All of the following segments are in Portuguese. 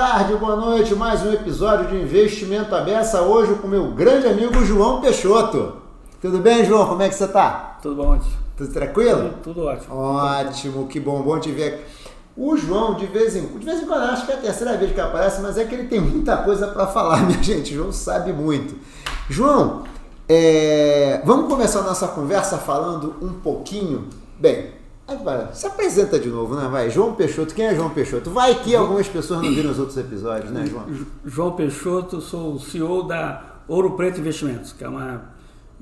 tarde, boa noite. Mais um episódio de Investimento Abessa. Hoje com meu grande amigo João Peixoto. Tudo bem, João? Como é que você tá? Tudo bom, ótimo. Tudo tranquilo? Tudo, tudo ótimo. Ótimo, que bom, bom te ver. O João, de vez em, de vez em quando, acho que é a terceira vez que aparece, mas é que ele tem muita coisa para falar, minha gente. O João sabe muito. João, é, vamos começar a nossa conversa falando um pouquinho. Bem, se apresenta de novo, né? Vai, João Peixoto. Quem é João Peixoto? Vai que algumas pessoas não viram os outros episódios, né, João? João Peixoto, sou o CEO da Ouro Preto Investimentos, que é uma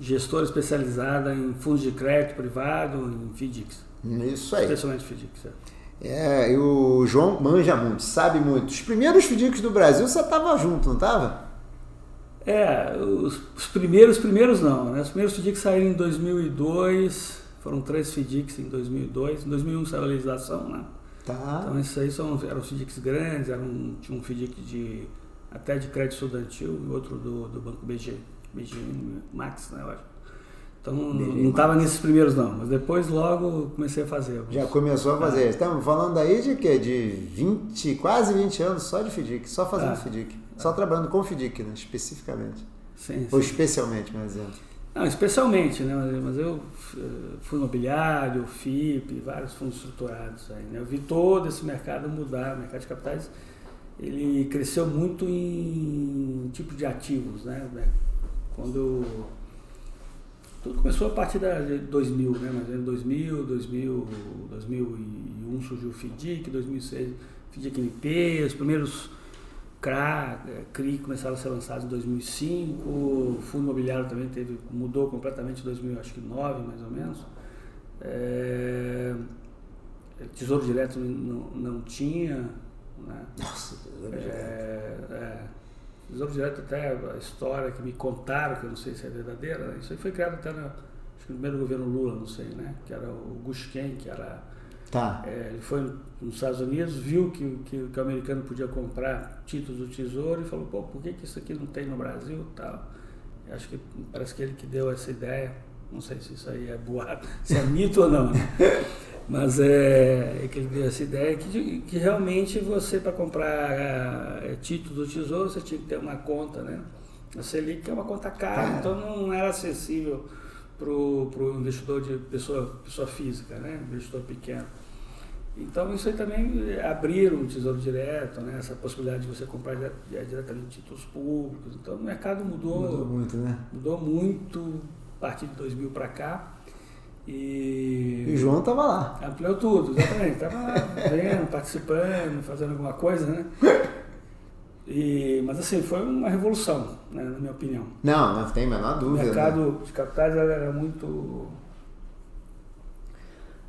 gestora especializada em fundos de crédito privado, em FDICs. Isso aí. Especialmente FDICs. É. é, e o João manja muito, sabe muito. Os primeiros FDICs do Brasil você estava junto, não estava? É, os, os, primeiros, primeiros não, né? Os primeiros FDICs saíram em 2002, foram três FDICs em 2002, em 2001 saiu a legislação, né? Tá. Então esses aí são, eram FDICs grandes, eram, tinha um FDIC de, até de crédito estudantil e outro do, do Banco BG, BG Max, né, eu acho. Então não estava nesses primeiros não, mas depois logo comecei a fazer. Já começou a fazer. É. Estamos falando aí de quê? De 20, quase 20 anos só de FDIC, só fazendo é. FDIC. Só trabalhando com FDIC, né, especificamente. Sim, Ou especialmente, por exemplo. Não, especialmente, né? Mas eu fui imobiliário, FIP, vários fundos estruturados aí, né? Eu vi todo esse mercado mudar, o mercado de capitais, ele cresceu muito em tipo de ativos, né? Quando tudo começou a partir de 2000, né? Mas em 2000, 2000, 2001 surgiu o FDIC, 2006 FDIC NP, os primeiros CRA, é, CRI começaram a ser lançados em 2005, o fundo imobiliário também teve, mudou completamente em 2009, mais ou menos. É, tesouro Direto não, não tinha. Né? Nossa, Tesouro Direto. É, é, tesouro Direto até a história que me contaram, que eu não sei se é verdadeira, né? isso aí foi criado até no primeiro governo Lula, não sei, né? Que era o Gushken, que era Tá. É, ele foi nos Estados Unidos, viu que, que, que, o americano podia comprar títulos do Tesouro e falou, pô, por que, que isso aqui não tem no Brasil tal? Eu acho que parece que ele que deu essa ideia, não sei se isso aí é boato, se é mito ou não, né? mas é, é, que ele deu essa ideia que, que realmente você para comprar é, título do Tesouro você tinha que ter uma conta, né? A Selic é uma conta cara, então não era acessível para o investidor de pessoa, pessoa física, né? investidor pequeno. Então isso aí também abriram o Tesouro Direto, né? essa possibilidade de você comprar diretamente títulos públicos. Então o mercado mudou. Mudou muito, né? Mudou muito a partir de 2000 para cá. E, e o João estava lá. Ampliou tudo, exatamente. Estava lá vendo, participando, fazendo alguma coisa, né? E, mas assim, foi uma revolução, né, na minha opinião. Não, não tem a menor dúvida. O mercado né? de capitais era muito.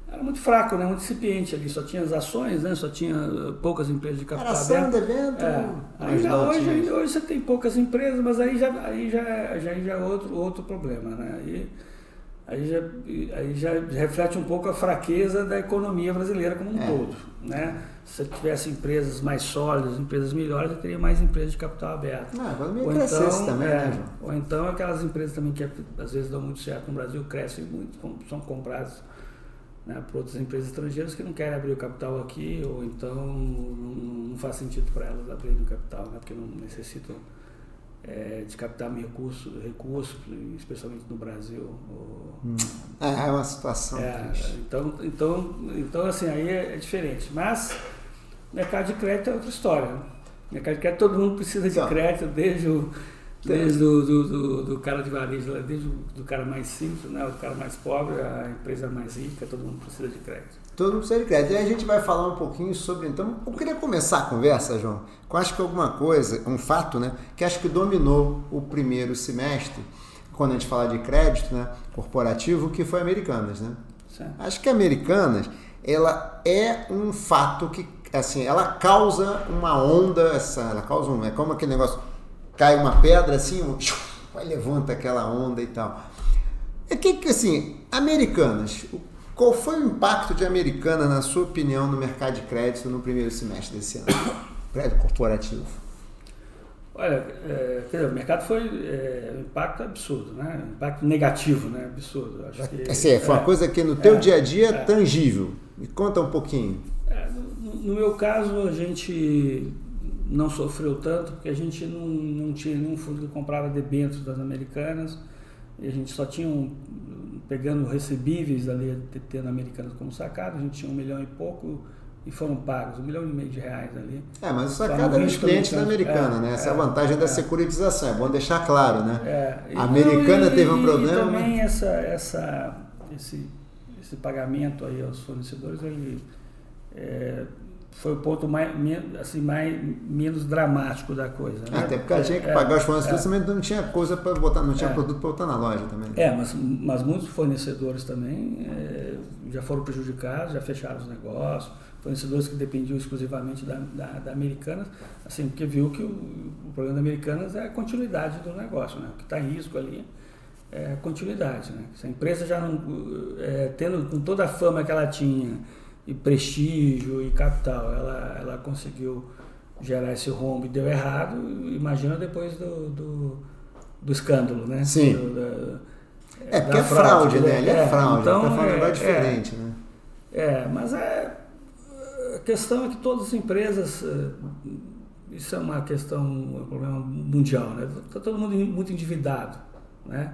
Era muito fraco, né? muito incipiente ali, só tinha as ações, né? só tinha poucas empresas de capital era aberto. Debento, é. aí já, hoje, aí, hoje você tem poucas empresas, mas aí já, aí já, já, já é outro, outro problema. Né? Aí, aí, já, aí já reflete um pouco a fraqueza da economia brasileira como um é. todo. Né? se tivesse empresas mais sólidas, empresas melhores, eu teria mais empresas de capital aberto. Ah, ou então, também, é, né, ou então aquelas empresas também que às vezes dão muito certo no Brasil, crescem muito, são compradas né, por outras empresas estrangeiras que não querem abrir o capital aqui, ou então não, não faz sentido para elas abrirem o capital, né, porque não necessitam é, de captar recursos, recurso, especialmente no Brasil. Hum. é, é uma situação é, Então, então, então, assim, aí é, é diferente. Mas Mercado de crédito é outra história. Né? Mercado de crédito, todo mundo precisa de então, crédito, desde o, desde o do, do, do, cara de varejo, desde o do cara mais simples, né, o cara mais pobre, a empresa mais rica, todo mundo precisa de crédito. Todo mundo precisa de crédito. E a gente vai falar um pouquinho sobre. Então, eu queria começar a conversa, João, com acho que alguma coisa, um fato, né, que acho que dominou o primeiro semestre, quando a gente fala de crédito né, corporativo, que foi Americanas. Né? Certo. Acho que Americanas ela é um fato que assim, ela causa uma onda, essa, ela causa um, é como aquele negócio, cai uma pedra assim, um, vai levanta aquela onda e tal. É que, que assim, americanas, qual foi o impacto de americana, na sua opinião, no mercado de crédito no primeiro semestre desse ano? Crédito corporativo. Olha, é, dizer, o mercado foi é, um impacto absurdo, né? Um impacto negativo, né? Absurdo. Acho que, assim, foi uma é, coisa que no teu é, dia a dia é tangível. Me conta um pouquinho. no meu caso, a gente não sofreu tanto, porque a gente não, não tinha nenhum fundo que comprava debêntures das americanas, e a gente só tinha, um, pegando recebíveis ali, tendo americanas como sacado, a gente tinha um milhão e pouco e foram pagos, um milhão e meio de reais ali. É, mas o sacado é os clientes da americana, é, né? Essa é, a vantagem é, da securitização, é bom deixar claro, né? É, a americana e, teve um problema. E também essa, essa, esse, esse pagamento aí aos fornecedores, ele é, foi o ponto mais, assim, mais, menos dramático da coisa. Né? Até porque a gente que é, pagar os fornecedores é, também não tinha coisa para botar, não tinha é, produto para botar na loja também. É, mas, mas muitos fornecedores também é, já foram prejudicados, já fecharam os negócios, fornecedores que dependiam exclusivamente da, da, da Americanas, assim, porque viu que o, o problema da Americanas é a continuidade do negócio, né? O que está em risco ali é a continuidade, né? Se a empresa já não, é, tendo com toda a fama que ela tinha, e prestígio e capital. Ela, ela conseguiu gerar esse rombo e deu errado. Imagina depois do, do, do escândalo, né? Sim. Do, da, é porque é fraude, né? Ele é, é fraude, então, tá falando é, diferente, é, né? É, mas é, a questão é que todas as empresas, é, isso é uma questão, um problema mundial, né? Está todo mundo muito endividado, né?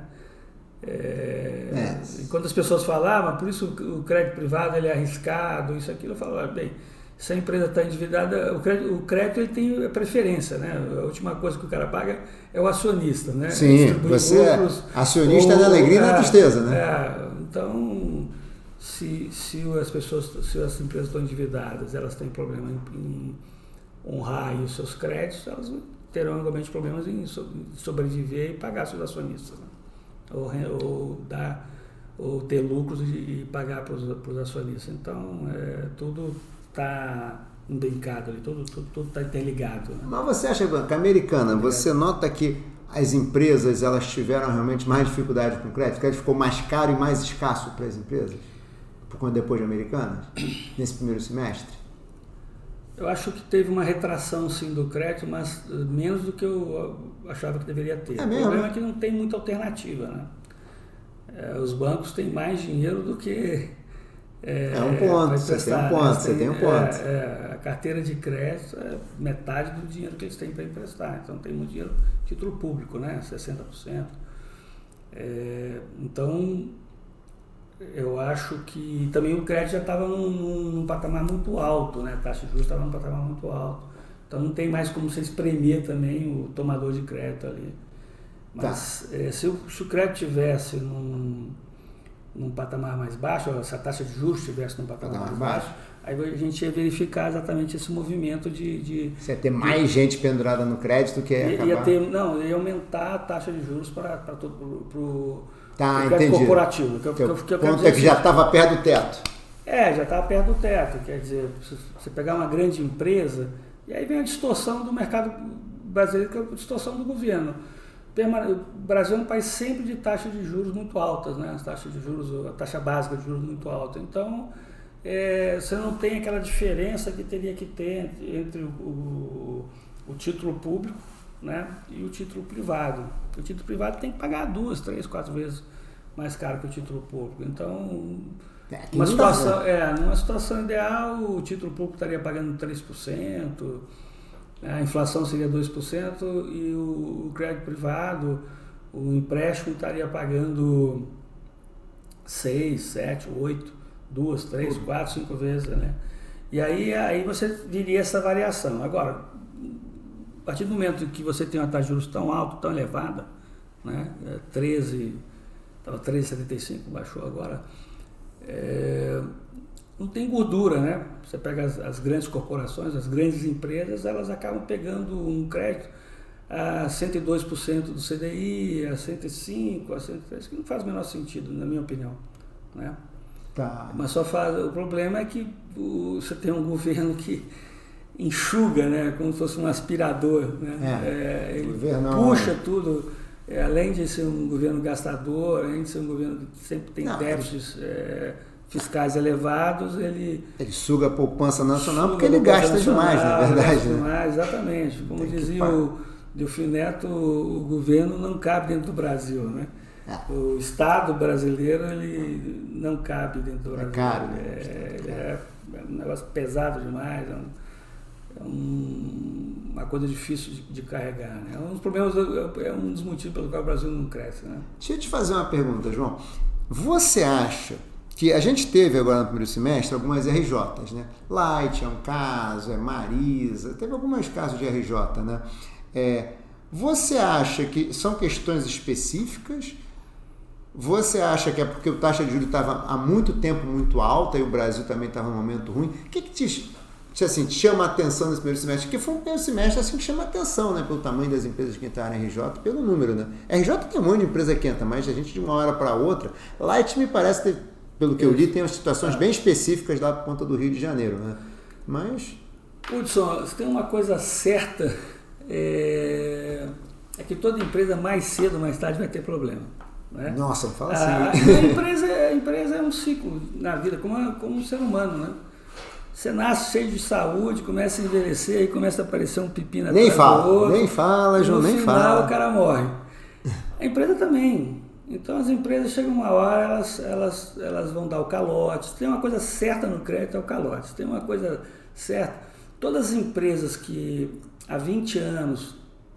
É, é. Enquanto as pessoas falavam, ah, por isso o crédito privado ele é arriscado, isso aquilo, eu falava, bem, se a empresa está endividada, o crédito, o crédito ele tem preferência, né? A última coisa que o cara paga é o acionista, né? Sim, você é acionista ou, da alegria e da tristeza, né? É, então, se, se as pessoas, se as empresas estão endividadas, elas têm problema em, em honrar os seus créditos, elas terão igualmente problemas em sobreviver e pagar seus acionistas. Né? Ou, ou, dar, ou ter lucros e, e pagar para os acionistas. Então, é, tudo está imbrincado ali, tudo está tudo, tudo interligado. Né? Mas você acha, que a americana, você nota que as empresas elas tiveram realmente mais dificuldade com o crédito? O crédito ficou mais caro e mais escasso para as empresas? Por conta depois de americanas? Nesse primeiro semestre? Eu acho que teve uma retração sim do crédito, mas eh, menos do que eu achava que deveria ter. É o problema é que não tem muita alternativa. Né? É, os bancos têm mais dinheiro do que. É, é um ponto, você tem um ponto, você tem um ponto. A carteira de crédito é metade do dinheiro que eles têm para emprestar. Então tem muito dinheiro, título público, né? 60%. É, então eu acho que também o crédito já estava num, num, patamar muito alto, né? A taxa de juros estava num patamar muito alto. Então não tem mais como você espremer também o tomador de crédito ali. Mas tá. é, se, o, se, o, crédito tivesse num, num patamar mais baixo, se a taxa de juros estivesse num patamar mais baixo, baixo, aí a gente ia verificar exatamente esse movimento de. de você ia ter mais de, gente pendurada no crédito que ia, ia, ter Não, ia aumentar a taxa de juros para todo. Pro, Tá, entendi. corporativo. Que, que, que, que é que já estava perto do teto. É, já estava perto do teto. Quer dizer, você pegar uma grande empresa, e aí vem a distorção do mercado brasileiro, que é a distorção do governo. O Brasil é um país sempre de taxas de juros muito altas, né? As taxas de juros, a taxa básica de juros muito alta. Então, é, você não tem aquela diferença que teria que ter entre o, o, o título público né? e o título privado. O título privado tem que pagar duas, três, quatro vezes mais caro que o título público. Então, é, uma situação, é, numa situação ideal, o título público estaria pagando 3%, a inflação seria 2% e o, o crédito privado, o empréstimo estaria pagando 6, 7, 8, 2, 3, 4, 5 vezes. Né? E aí, aí você viria essa variação. Agora, a partir do momento que você tem uma taxa de juros tão alta, tão elevada, né? 13, estava 13,75, baixou agora, é, não tem gordura, né? Você pega as, as, grandes corporações, as grandes empresas, elas acabam pegando um crédito a 102% do CDI, a 105%, a 103%, que não faz o menor sentido, na minha opinião, né? Tá. Mas só faz, o problema é que você tem um governo que enxuga, né? Como se fosse um aspirador, né? É, é, ele puxa tudo. É, além de ser um governo gastador, além de ser um governo que sempre tem Não, déficits é, fiscais elevados, ele... Ele suga a poupança nacional porque ele gasta demais, na verdade. Gasta né? demais, exatamente. Como tem dizia o Delfim Neto, o governo não cabe dentro do Brasil, né? É. O Estado brasileiro ele não cabe dentro do é Brasil. É caro. É, é, é um negócio pesado demais. É um, um, uma coisa difícil de, de carregar. Né? É um dos problemas, é um dos motivos pelo qual o Brasil não cresce. Né? Deixa eu te fazer uma pergunta, João. Você acha que a gente teve agora no primeiro semestre algumas RJs, né? Light é um caso, é Marisa, teve alguns casos de RJ, né? É, você acha que são questões específicas? Você acha que é porque o taxa de juros estava há muito tempo muito alta e o Brasil também estava num momento ruim? O que, que te, assim, te chama a atenção nesse primeiro semestre? Que foi um primeiro semestre assim, que chama a atenção, né? Pelo tamanho das empresas que entraram em RJ, pelo número, né? RJ tem um monte de empresa que entra, mas a gente de uma hora para outra. Light me parece ter pelo que eu li, tem umas situações bem específicas lá por conta do Rio de Janeiro, né? Mas. Hudson, tem uma coisa certa, é, é, que toda empresa mais cedo ou mais tarde vai ter problema. Né? Nossa, fala assim. A, a, empresa, a empresa é um ciclo na vida, como, como um ser humano, né? Você nasce cheio de saúde, começa a envelhecer e começa a aparecer um pepino Nem fala, outro, nem fala, João, nem final, fala. o cara morre. A empresa também. Então as empresas chegam uma hora, elas, elas, elas vão dar o calote. Tem uma coisa certa no crédito, é o calote. Tem uma coisa certa. Todas as empresas que há 20 anos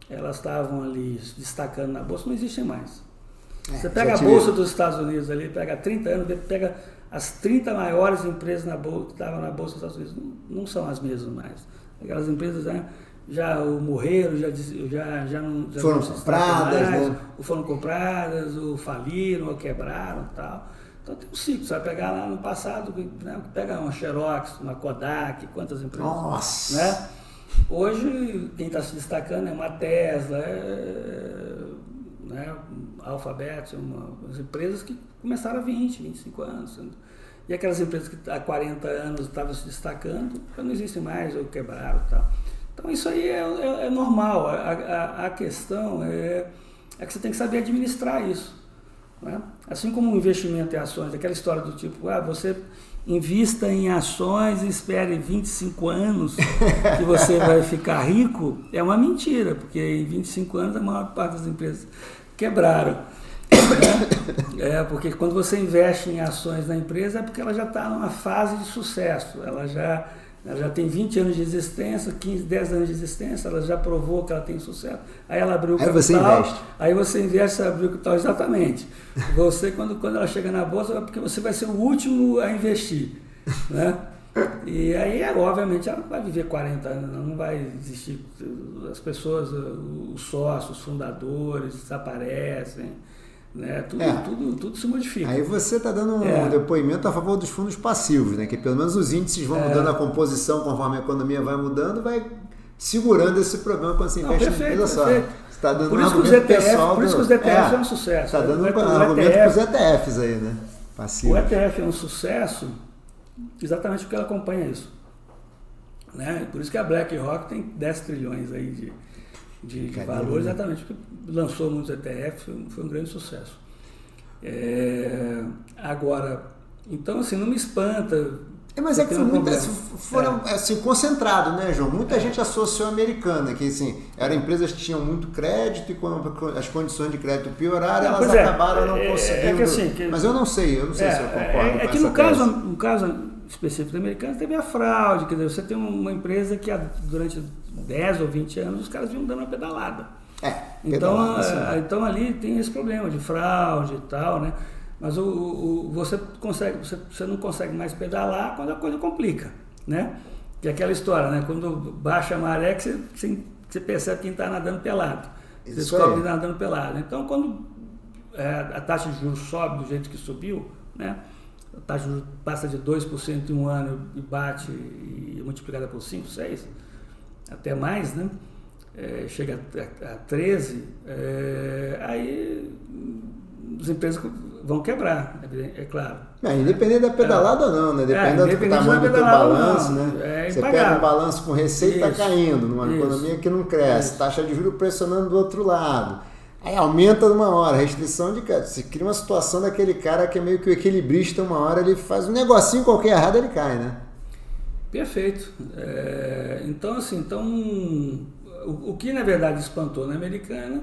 elas estavam ali destacando na bolsa, não existem mais. É, Você pega a bolsa dos Estados Unidos ali, pega 30 anos, pega as 30 maiores empresas na bolsa, que estavam na bolsa dos Estados Unidos, não, não são as mesmas mais. Aquelas empresas né, já morreram, já, já, já não. Já foram não compradas, mais, né? Ou foram compradas, ou faliram, ou quebraram tal. Então tem um ciclo, você vai pegar lá no passado, né, pega uma Xerox, uma Kodak, quantas empresas. Nossa! Né? Hoje, quem está se destacando é uma Tesla, é, né, Alphabet, uma, as empresas que começaram há 20, 25 anos. E aquelas empresas que há 40 anos estavam se destacando, não existem mais, ou quebraram tal. Então isso aí é, é, é normal. A, a, a, questão é, é que você tem que saber administrar isso. Né? Assim como o investimento em ações, aquela história do tipo, ah, você invista em ações e espere 25 anos que você vai ficar rico, é uma mentira, porque em 25 anos a maior parte das empresas quebraram. Né? É, porque quando você investe em ações na empresa é porque ela já está numa fase de sucesso, ela já ela já tem 20 anos de existência, 15, 10 anos de existência, ela já provou que ela tem sucesso. Aí ela abriu o capital. Aí você investe. Aí você investe, abriu o capital, exatamente. Você, quando, quando ela chega na bolsa, é porque você vai ser o último a investir. Né? E aí, obviamente, ela não vai viver 40 anos, não vai existir. As pessoas, os sócios, os fundadores desaparecem. Né? Tudo, é. tudo, tudo se modifica. Aí você está dando um é. depoimento a favor dos fundos passivos, né? que pelo menos os índices vão é. mudando a composição conforme a economia vai mudando, vai segurando esse problema quando você investe Não, perfeito, em empresa só. Está dando por um isso argumento ETF, pessoal. Por isso que os ETFs é, é um sucesso. Está dando um argumento para os ETFs aí, né? Passivos. O ETF é um sucesso exatamente porque ela acompanha isso. Né? Por isso que a BlackRock tem 10 trilhões aí de, de, de valor, exatamente, porque lançou muitos ETFs, foi, foi um grande sucesso. É, agora, então assim, não me espanta. É, mas é que foi muita, foram é. assim, concentrado, né, João? Muita é. gente associou a americana, que assim, eram empresas que tinham muito crédito e quando as condições de crédito pioraram, não, elas é. acabaram não é, conseguindo. Que, assim, que, mas eu não sei, eu não sei se eu concordo. É, que no caso, no caso específico da americana teve a fraude, quer dizer, você tem uma empresa que durante 10 ou 20 anos os caras vinham dando uma pedalada. É, então, é, então ali tem esse problema de fraude e tal, né? Mas o, o, você, consegue, você, você não consegue mais pedalar quando a coisa complica, né? Que é aquela história, né? Quando baixa a maré, que você, você percebe quem está nadando pelado. Você descobre que está nadando pelado. Então, quando é, a taxa de juros sobe do jeito que subiu, né? A taxa de juros passa de 2% em um ano e bate e multiplicada por 5, 6, até mais, né? é, chega a, a 13, é, aí as empresas vão quebrar, é, é claro. É, independente da pedalada ou não, né? Depende é, do tamanho do teu balanço, né? É Você pega um balanço com receita Isso. caindo, numa Isso. economia que não cresce, Isso. taxa de juros pressionando do outro lado. Aí aumenta numa hora, restrição de crédito. Se cria uma situação daquele cara que é meio que o equilibrista, uma hora ele faz um negocinho qualquer errado, ele cai, né? Perfeito. É, então, assim, então o, o, que na verdade espantou na americana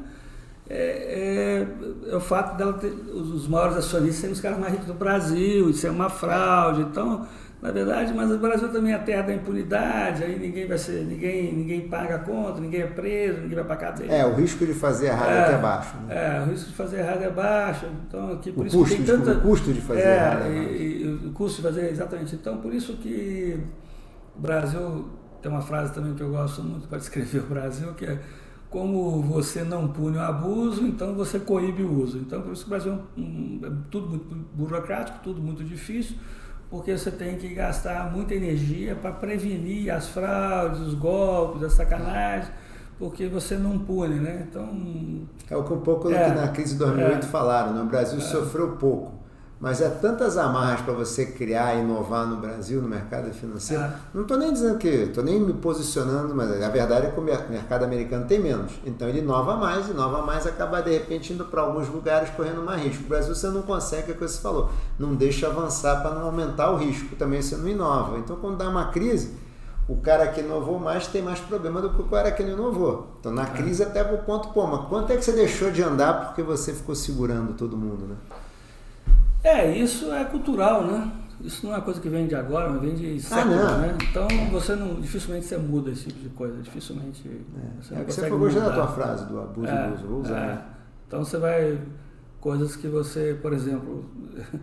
é, é, é o fato dela ter os maiores acionistas serem os caras mais ricos do Brasil, isso é uma fraude. Então, Na verdade, mas o Brasil também é a terra da impunidade, aí ninguém vai ser, ninguém, ninguém paga a conta, ninguém é preso, ninguém vai para cadeia. É, o risco de fazer errado é, até baixo. Né? É, o risco de fazer errado é baixo. Então, aqui, por o isso custo, que tem tanta. O custo de fazer é, errado. É e, e, o custo de fazer, exatamente. Então, por isso que o Brasil tem uma frase também que eu gosto muito para descrever o Brasil, que é como você não pune o abuso, então você coíbe o uso. Então, por isso que o Brasil é, um, é tudo muito burocrático, tudo muito difícil, porque você tem que gastar muita energia para prevenir as fraudes, os golpes, as sacanagens, porque você não pune, né? Então... É o que um pouco é, na crise de 2008 é, falaram, né? o Brasil é, sofreu pouco mas é tantas amarras para você criar e inovar no Brasil, no mercado financeiro. Ah. Não estou nem dizendo que, estou nem me posicionando, mas a verdade é que o mercado americano tem menos. Então ele inova mais, inova mais, acaba de repente indo para alguns lugares correndo mais risco. O Brasil você não consegue, é o que você falou, não deixa avançar para não aumentar o risco, também você não inova. Então quando dá uma crise, o cara que inovou mais tem mais problema do que o cara que não inovou. Então na ah. crise até o ponto, pô, mas quanto é que você deixou de andar porque você ficou segurando todo mundo, né? É, isso é cultural, né? Isso não é uma coisa que vem de agora, mas vem de séculos, ah, né? Então você não, dificilmente você muda esse tipo de coisa, dificilmente. É, você, é que você foi gostando da tua frase do abuso é, do uso, vou usar. É. Então você vai coisas que você, por exemplo,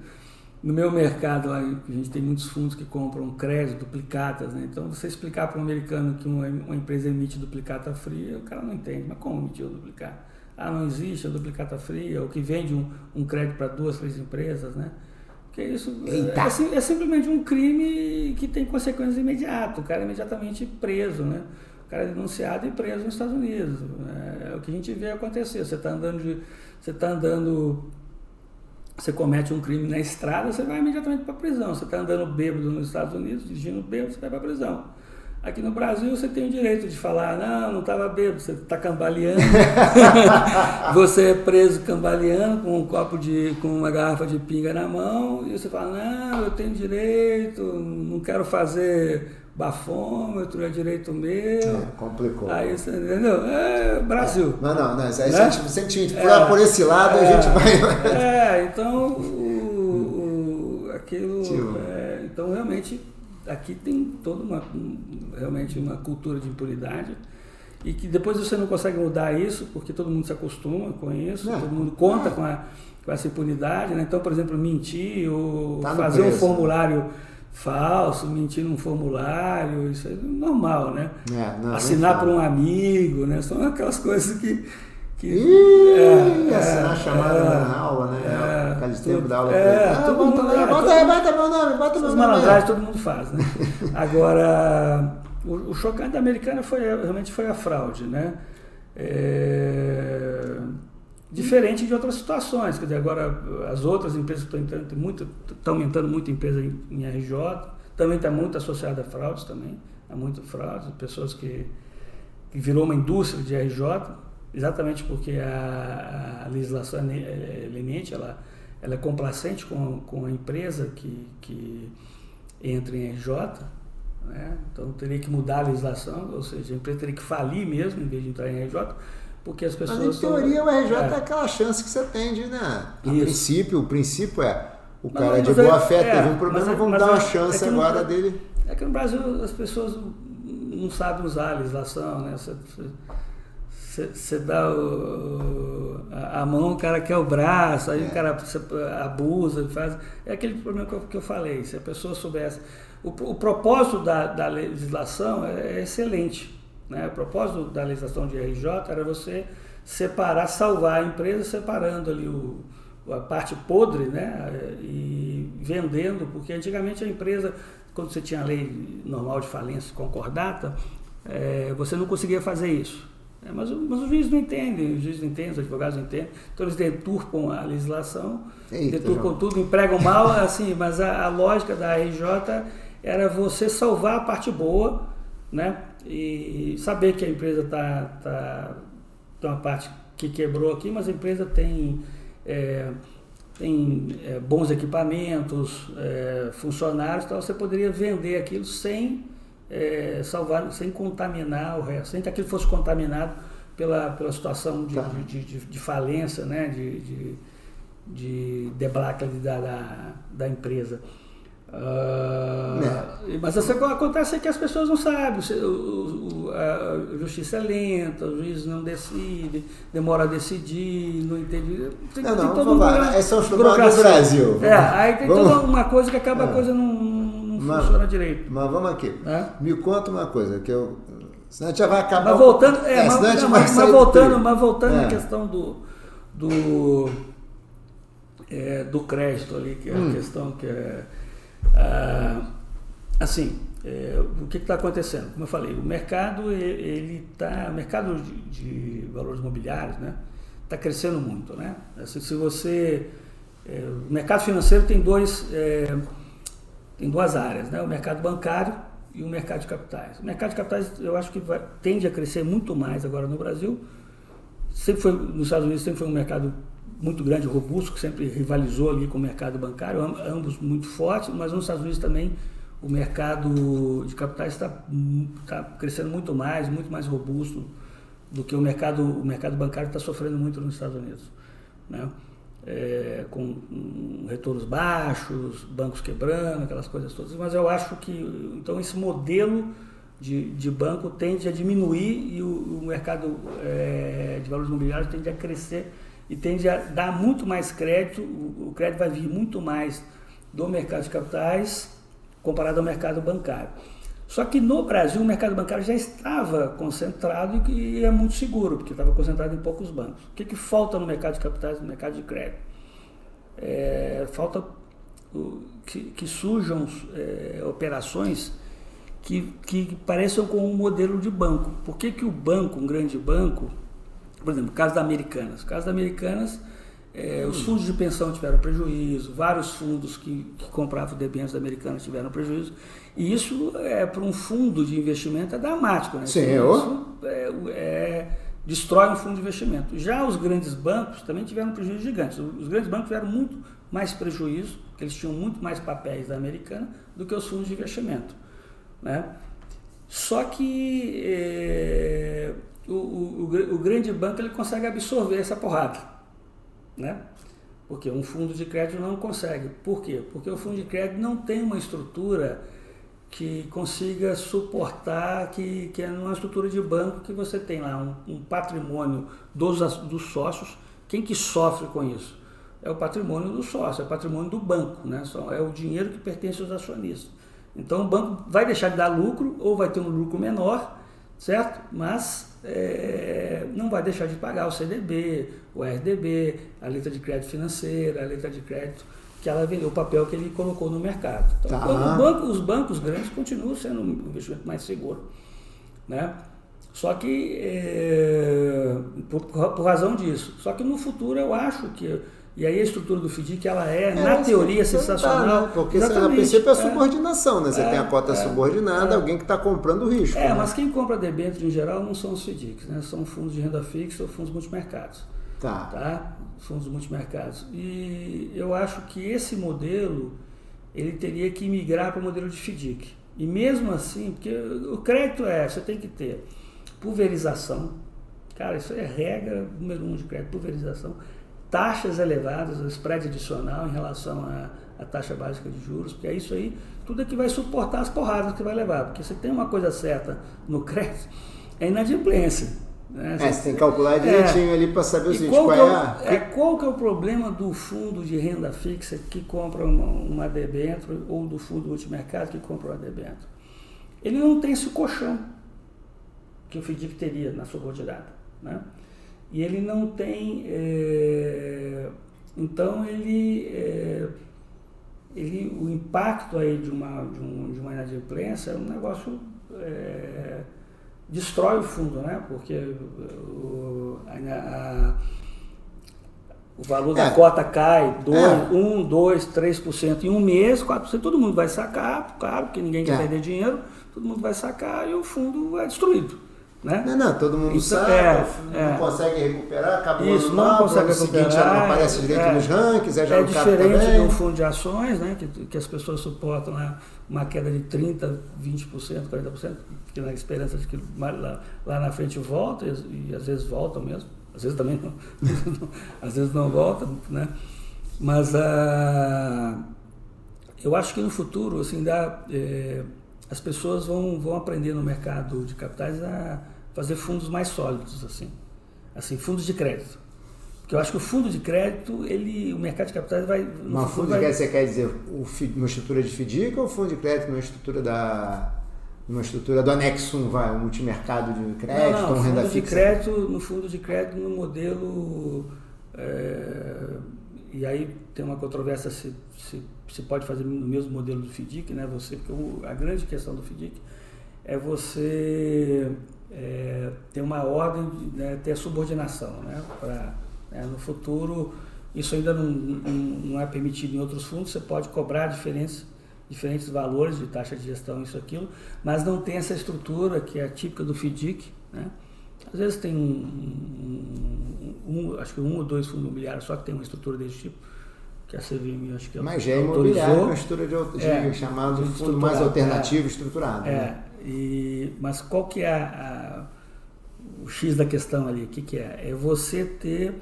no meu mercado lá, a gente tem muitos fundos que compram crédito, duplicatas, né? Então você explicar para um americano que uma, uma empresa emite duplicata fria, o cara não entende, mas como emitiu duplicata? Ah, não existe a duplicata fria, ou que vende um, um crédito para duas, três empresas, né? Porque isso é, é, simplesmente um crime que tem consequências imediatas. O cara é imediatamente preso, né? O cara é denunciado e preso nos Estados Unidos. É, é o que a gente vê acontecer. Você está andando de, você está andando, você comete um crime na estrada, você vai imediatamente para a prisão. Você está andando bêbado nos Estados Unidos, dirigindo bêbado, você vai para a prisão. Aqui no Brasil você tem o direito de falar, não, não estava bêbado, você está cambaleando. você é preso cambaleando com um copo de. com uma garrafa de pinga na mão, e você fala, não, eu tenho direito, não quero fazer bafômetro, é direito meu. É, complicou. Aí você entendeu? É Brasil. É, mas não, não, aí né? se a gente for é, por esse lado, a gente vai. É, então o, o aquilo. É, então realmente aqui tem toda uma realmente uma cultura de impunidade e que depois você não consegue mudar isso porque todo mundo se acostuma com isso, não, todo mundo conta com, a, com essa impunidade, né? Então, por exemplo, mentir ou tá fazer preço, um formulário né? falso, mentir num formulário, isso é normal, né? É, não, Assinar por um amigo, né? São aquelas coisas que que, Ih, é, assinar é, chamada é, na aula, né? É, Aqueles tempos da aula. É, ah, bota, mundo, é, bota, todo, bota meu nome, bota meu nome. malandragens todo mundo faz, né? Agora, o, o chocante da americana foi, realmente foi a fraude, né? É, diferente de outras situações, quer dizer, agora as outras empresas estão entrando muito, estão aumentando muito empresa em, em RJ, também está muito associada a fraudes também, há muito fraude, pessoas que, que virou uma indústria de RJ, exatamente porque a, a legislação é, é, é leniente, ela, ela é complacente com, com a empresa que, que entra em RJ, né? então teria que mudar a legislação, ou seja, a empresa teria que falir mesmo em vez de entrar em RJ, porque as pessoas... Mas em teoria o RJ é, é aquela chance que você tem de, né? A princípio, o princípio é, o mas, cara de boa fé é, teve um problema, mas, vamos mas, dar uma chance agora no, dele... É que no Brasil as pessoas não sabem usar a legislação, né? Você, você, você dá o, a, a, mão, o cara quer o braço, aí é. o cara abusa, faz. É aquele problema que eu, que eu falei. Se a pessoa soubesse. O, o propósito da, da legislação é, é, excelente. Né? O propósito da legislação de RJ era você separar, salvar a empresa, separando ali o, a parte podre né? e vendendo, porque antigamente a empresa, quando você tinha a lei normal de falência concordata, é, você não conseguia fazer isso. É, mas, mas os juízes não entendem, os juízes não entendem, os advogados não entendem, então eles deturpam a legislação, Eita, deturpam João. tudo, empregam mal, assim, mas a, a, lógica da RJ era você salvar a parte boa, né? E saber que a empresa está tá, tem uma parte que quebrou aqui, mas a empresa tem, é, tem é, bons equipamentos, é, funcionários, então você poderia vender aquilo sem é, salvar, sem contaminar o resto, sem que aquilo fosse contaminado pela, pela situação de, tá. de, de, de, falência, né? de, de, de debacle da, da, da, empresa. Uh, é. Mas acontece que as pessoas não sabem, o, o, a justiça é lenta, o juiz não decide, demora a decidir, não entende. Tem, não, não, tem vamos lá, esse é o do Brasil. É, aí tem vamos. toda uma coisa que acaba é. a coisa não mas, funciona direito. Mas vamos aqui, é? me conta uma coisa, que eu. Senão a gente já vai acabar. Mas voltando, é, é mas, mas, mas, voltando, mas voltando à é. questão do, do, é, do crédito ali, que é hum. a questão que é ah, assim, é, o que está acontecendo? Como eu falei, o mercado ele está, mercado de, de, valores imobiliários, né, está crescendo muito, né? Assim, se você, é, o mercado financeiro tem dois, é, tem duas áreas, né? O mercado bancário e o mercado de capitais. O mercado de capitais eu acho que vai, tende a crescer muito mais agora no Brasil. Sempre foi nos Estados Unidos sempre foi um mercado muito grande, robusto, que sempre rivalizou ali com o mercado bancário, ambos muito fortes, mas nos Estados Unidos também o mercado de capitais está tá crescendo muito mais, muito mais robusto do que o mercado, o mercado bancário está sofrendo muito nos Estados Unidos. Né? É, com retornos baixos, bancos quebrando, aquelas coisas todas, mas eu acho que então esse modelo de, de banco tende a diminuir e o, o mercado é, de valores imobiliários tende a crescer e tende a dar muito mais crédito, o crédito vai vir muito mais do mercado de capitais comparado ao mercado bancário. Só que no Brasil o mercado bancário já estava concentrado e é muito seguro, porque estava concentrado em poucos bancos. O que, que falta no mercado de capitais, no mercado de crédito? É, falta que, que surjam é, operações que, que pareçam com um modelo de banco. Por que, que o banco, um grande banco, por exemplo, o caso da Americanas. Caso da Americanas, é, os fundos de pensão tiveram prejuízo, vários fundos que, que compravam debêntures Americanas tiveram prejuízo. E isso, é, para um fundo de investimento, é dramático. Né? Sim, isso é, é, destrói um fundo de investimento. Já os grandes bancos também tiveram prejuízo gigantes. Os grandes bancos tiveram muito mais prejuízo, porque eles tinham muito mais papéis da Americana do que os fundos de investimento. Né? Só que é, o, o, o, grande banco ele consegue absorver essa porrada, né? Porque um fundo de crédito não consegue. Por quê? Porque o fundo de crédito não tem uma estrutura que consiga suportar, que, que é uma estrutura de banco que você tem lá um, um patrimônio dos, dos sócios. Quem que sofre com isso? É o patrimônio do sócio, é o patrimônio do banco, né? é o dinheiro que pertence aos acionistas. Então o banco vai deixar de dar lucro ou vai ter um lucro menor, certo? Mas é, não vai deixar de pagar o CDB, o RDB, a letra de crédito financeira, a letra de crédito que ela vendeu, o papel que ele colocou no mercado. Então, tá. banco, os bancos grandes continuam sendo um investimento mais seguro. Né? Só que, é, por, por razão disso. Só que no futuro eu acho que e aí a estrutura do FDIC, ela é, é na teoria, sensacional. Tá, né? Porque a princípio é a subordinação, né? Você é, tem a cota é, subordinada, é. alguém que está comprando o risco. É, né? mas quem compra debênture em geral não são os FDICs, né? São fundos de renda fixa ou fundos multimercados. Tá. tá. Fundos multimercados. E eu acho que esse modelo, ele teria que migrar para o modelo de FDIC. E mesmo assim, porque o crédito é, você tem que ter pulverização. Cara, isso é regra número um de crédito, pulverização taxas elevadas, o spread adicional em relação à, à, taxa básica de juros, porque é isso aí, tudo é que vai suportar as porradas que vai levar. Porque você tem uma coisa certa no crédito, é inadimplência. Né? É, você tem que calcular direitinho é, ali para saber o seguinte, qual, qual, é, a... é, qual que é o problema do fundo de renda fixa que compra uma, uma debênture ou do fundo multimercado que compra uma debênture? Ele não tem esse colchão que o FDIC teria na subordinada. Né? E ele não tem. É, então ele, é, ele. O impacto aí de uma, de, um, de uma inadimplência é um negócio. É, destrói o fundo, né? Porque o, a, a, o valor da é. cota cai 1, 2, 3% em um mês, 4%, todo mundo vai sacar, claro, porque ninguém quer é. perder dinheiro, todo mundo vai sacar e o fundo é destruído. Né? Não, não, todo mundo Isso, sabe, é, não é. consegue recuperar, acaba Isso, não lá, consegue recuperar. Seguinte, já não aparece direito é, nos rankings, é já É diferente do fundo de ações, né, que, que as pessoas suportam né, uma queda de 30%, 20%, 40%, que na esperança de que lá, lá na frente volta, e, e às vezes voltam mesmo, às vezes também não, às vezes não voltam, né? Mas ah, eu acho que no futuro, assim, dá, é, as pessoas vão, vão aprender no mercado de capitais a fazer fundos mais sólidos, assim, assim, fundos de crédito. Porque eu acho que o fundo de crédito, ele, o mercado de capitais vai. Mas fundo vai... de crédito você quer dizer o, uma estrutura de FDIC ou fundo de crédito numa estrutura da. Numa estrutura do anexo 1, vai, um multimercado de crédito, não, não, um renda fundo fixa? De crédito, no fundo de crédito, no modelo. É, e aí tem uma controvérsia se, se, se, pode fazer no mesmo modelo do FDIC, né? Você, porque a grande questão do FDIC é você é, ter uma ordem, né, ter a subordinação, né? Pra, né, no futuro, isso ainda não, não, não, é permitido em outros fundos, você pode cobrar diferentes, diferentes valores de taxa de gestão, isso aquilo, mas não tem essa estrutura que é típica do FDIC, né? Às vezes tem um, um, um, acho que um ou dois fundos imobiliários só que tem uma estrutura desse tipo, que a CVM acho que Mas já é imobiliário, uma estrutura de, de é, chamado de fundo mais alternativo é, estruturado. É, né? E, mas qual que é a, a, o X da questão ali? O que, que é? É você ter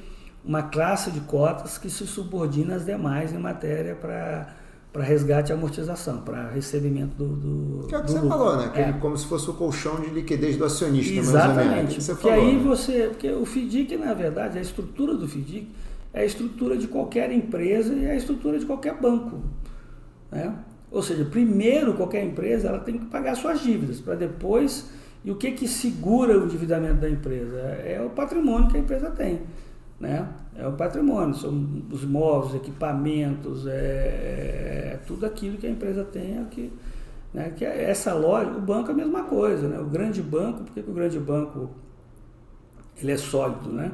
uma classe de cotas que se subordina às demais em matéria para para resgate e amortização, para recebimento do, do. Que é o que você lucro. falou, né? é. Como se fosse o colchão de liquidez do acionista, Exatamente. mais. Você porque falou, aí né? você. Porque o FDIC, na verdade, a estrutura do FDIC é a estrutura de qualquer empresa e é a estrutura de qualquer banco. Né? Ou seja, primeiro qualquer empresa ela tem que pagar suas dívidas, para depois. E o que, que segura o endividamento da empresa? É o patrimônio que a empresa tem né? É o patrimônio, são os móveis, equipamentos, é, é, tudo aquilo que a empresa tem, é que, né? que é essa loja, o banco é a mesma coisa, né? O grande banco, por que, que o grande banco ele é sólido, né?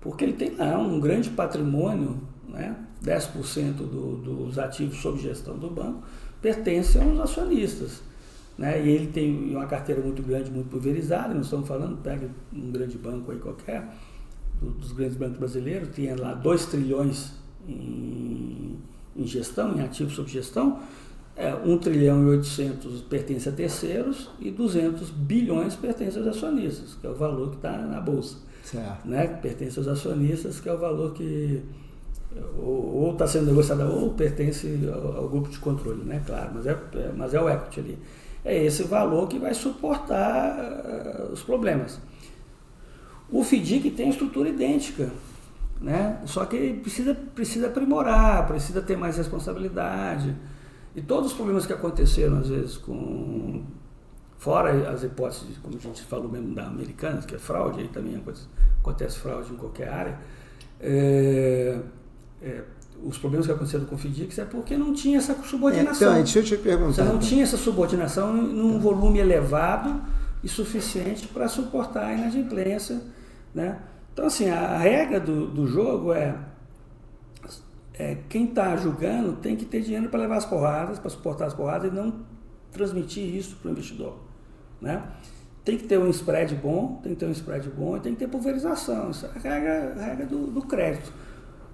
Porque ele tem lá um grande patrimônio, né? 10% do, dos ativos sob gestão do banco pertencem aos acionistas. Né? E ele tem uma carteira muito grande, muito pulverizada, nós estamos falando, pega um grande banco aí qualquer, dos grandes bancos brasileiros, tinha lá 2 trilhões em, em, gestão, em ativos sob gestão, é, 1 trilhão e 800 pertence a terceiros e 200 bilhões pertence aos acionistas, que é o valor que está na bolsa. Certo. Né? Pertence aos acionistas, que é o valor que ou está sendo negociado ou pertence ao, ao, grupo de controle, né? Claro, mas é, é, mas é o equity ali. É esse valor que vai suportar uh, os problemas. O FDIC tem estrutura idêntica, né? só que precisa, precisa aprimorar, precisa ter mais responsabilidade. E todos os problemas que aconteceram, às vezes, com. Fora as hipóteses, como a gente falou mesmo da americana, que é fraude, aí também acontece fraude em qualquer área. É, é, os problemas que aconteceram com o FDIC é porque não tinha essa subordinação. Então, deixa eu te perguntar. Você não tinha essa subordinação num volume elevado e suficiente para suportar a inadimplência né? Então, assim, a regra do, do jogo é, é quem está julgando tem que ter dinheiro para levar as porradas, para suportar as porradas e não transmitir isso para o investidor. Né? Tem que ter um spread bom, tem que ter um spread bom e tem que ter pulverização. Isso é a regra, a regra do, do crédito.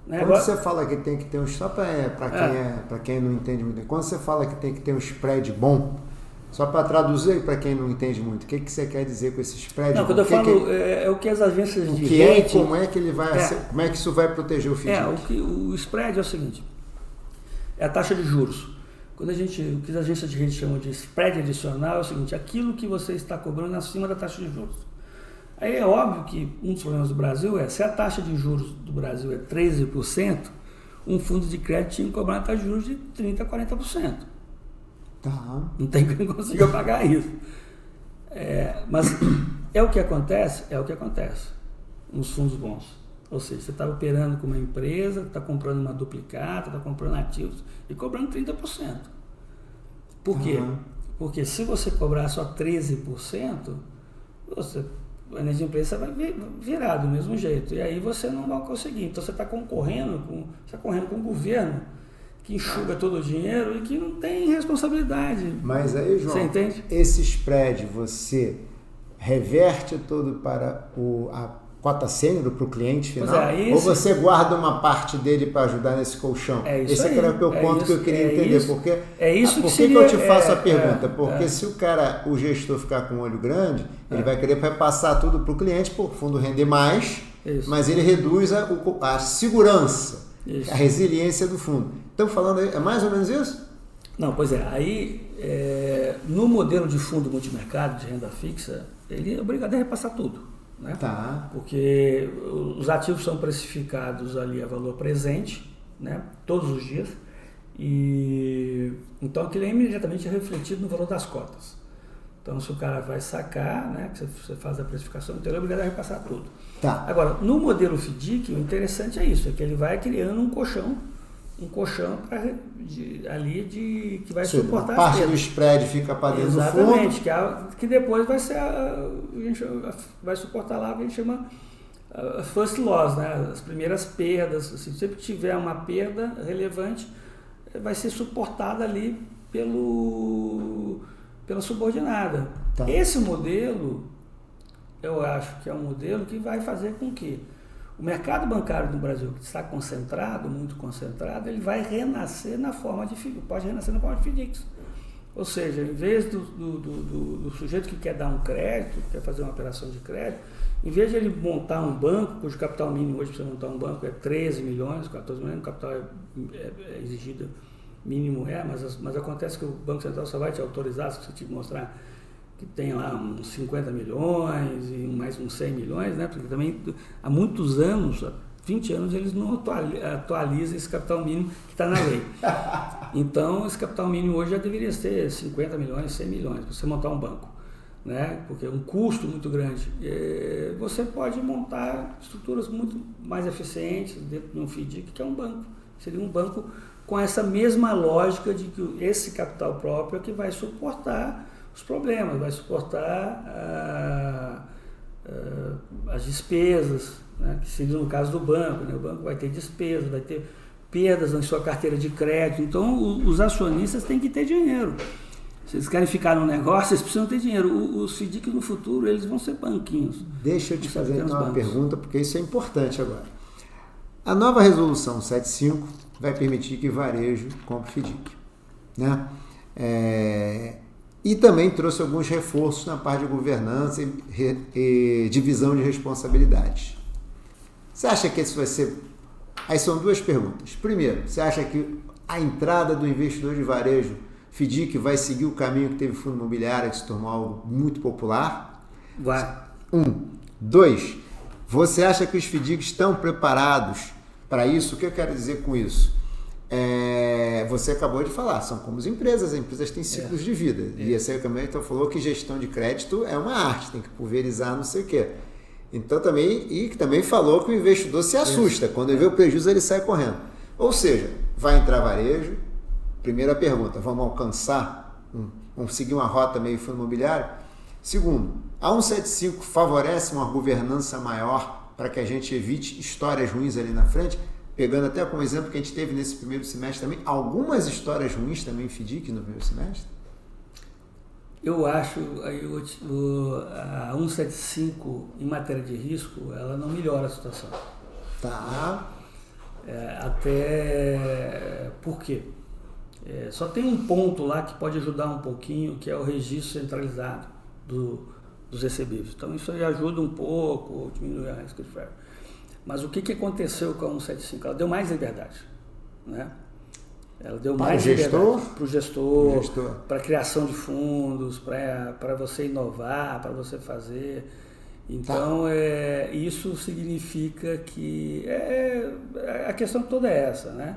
Né? Quando Agora, você fala que tem que ter um só para é, quem, é. é quem não entende muito, quando você fala que tem que ter um spread bom, só para traduzir para quem não entende muito, o que, que você quer dizer com esse spread? Não, quando eu falo que, é, é, o que as agências de que é e como é que ele vai, é, como é que isso vai proteger o FDIC? É, o, que, o spread é o seguinte, é a taxa de juros. Quando a gente, o que as agências de rede chamam de spread adicional é o seguinte, aquilo que você está cobrando acima da taxa de juros. Aí é óbvio que um dos problemas do Brasil é, se a taxa de juros do Brasil é 13%, um fundo de crédito tinha que cobrar uma taxa de juros de 30% a 40%. Tá. Não tem quem consiga pagar isso. É, mas é o que acontece? É o que acontece nos fundos bons. Ou seja, você está operando com uma empresa, está comprando uma duplicata, está comprando ativos e cobrando 30%. Por quê? Uhum. Porque se você cobrar só 13%, você, a inadimplência vai virar do mesmo jeito. E aí você não vai conseguir. Então você está concorrendo com, você tá correndo com o governo que enxuga todo o dinheiro e que não tem responsabilidade. Mas aí, João, você entende? esse spread você reverte todo para o, a cota sênior para o cliente final? É, Ou você guarda uma parte dele para ajudar nesse colchão? É isso esse aí, era o meu é ponto isso, que eu queria é entender. Isso, porque, é isso por que, seria, eu te faço a é, pergunta? é, porque é. se o cara, o gestor ficar com o olho grande, ele vai querer passar tudo para o cliente, para o fundo render mais, isso. mas ele reduz a, a segurança, a resiliência do fundo. Estamos falando aí, é mais ou menos isso? Não, pois é. Aí, é, no modelo de fundo multimercado de renda fixa, ele é obrigado a repassar tudo. Né? Tá. Porque os ativos são precificados ali a valor presente, né? todos os dias. E então aquilo é imediatamente refletido no valor das cotas. Então se o cara vai sacar, né, que você faz a precificação, então ele é obrigado a repassar tudo. Tá. Agora, no modelo FDIC, o interessante é isso, é que ele vai criando um colchão, um colchão pra, de, ali de que vai Sim, suportar a parte do spread fica para dentro do Exatamente, fundo. que, é a- que depois vai ser a, a gente vai suportar lá o que a gente chama a first loss, né? as primeiras perdas. Assim, sempre que tiver uma perda relevante, vai ser suportada ali pelo, pela subordinada. Tá. Esse modelo, eu acho que é um modelo que vai fazer com que o mercado bancário no Brasil, que está concentrado, muito concentrado, ele vai renascer na forma de pode renascer na forma de FDICs. Ou seja, em vez do, do, do- do- sujeito que quer dar um crédito, quer fazer uma operação de crédito, em vez de ele montar um banco, cujo capital mínimo hoje para você montar um banco é 13 milhões, 14 milhões, o capital é, é- é exigido mínimo é, mas, as- mas acontece que o Banco Central só vai te autorizar se você te mostrar que tem lá uns 50 milhões e mais uns 100 milhões, né? Porque também há muitos anos, há 20 anos, eles não atuali- atualizam esse capital mínimo que está na lei. Então, esse capital mínimo hoje já deveria ser 50 milhões, 100 milhões, para você montar um banco. Né? Porque é um custo muito grande. Você pode montar estruturas muito mais eficientes dentro de um FDIC, que é um banco. Seria um banco com essa mesma lógica de que esse capital próprio é que vai suportar os problemas, vai suportar ah, ah, as despesas, né? que seria no caso do banco. Né? O banco vai ter despesas, vai ter perdas na sua carteira de crédito. Então, o- os acionistas têm que ter dinheiro. Se eles querem ficar no negócio, eles precisam ter dinheiro. Os FDICs no futuro, eles vão ser banquinhos. Deixa eu te fazer então uma bancos. pergunta, porque isso é importante agora. A nova resolução 75 vai permitir que varejo compre FDIC. Né? É, E também trouxe alguns reforços na parte de governança e, re- e divisão de responsabilidades. Você acha que isso vai ser. Aí são duas perguntas. Primeiro, você acha que a entrada do investidor de varejo FDIC vai seguir o caminho que teve o fundo imobiliário de se tornar algo muito popular? Vai. Um. Dois. Você acha que os FDICs estão preparados para isso? O que eu quero dizer com isso? É, você acabou de falar, são como as empresas, as empresas têm ciclos de vida. E esse aí também então, falou que gestão de crédito é uma arte, tem que pulverizar não sei o quê. Então também, e também falou que o investidor se assusta, quando ele vê o prejuízo ele sai correndo. Ou seja, vai entrar varejo, primeira pergunta, vamos alcançar, vamos seguir uma rota meio fundo imobiliário? Segundo, a 175 favorece uma governança maior para que a gente evite histórias ruins ali na frente, pegando até como exemplo que a gente teve nesse primeiro semestre também, algumas histórias ruins também FDIC no primeiro semestre? Eu acho aí o, o, a 175 em matéria de risco, ela não melhora a situação. Tá. É, até por quê? É, só tem um ponto lá que pode ajudar um pouquinho, que é o registro centralizado do, dos recebíveis. Então isso aí ajuda um pouco, diminui a risco de ferro. Mas o que, que aconteceu com a 175? Ela deu mais liberdade. Né? Ela deu Para mais o gestor? liberdade para o gestor, gestor. para a criação de fundos, para você inovar, para você fazer. Então, é, isso significa que é, a questão toda é essa, né?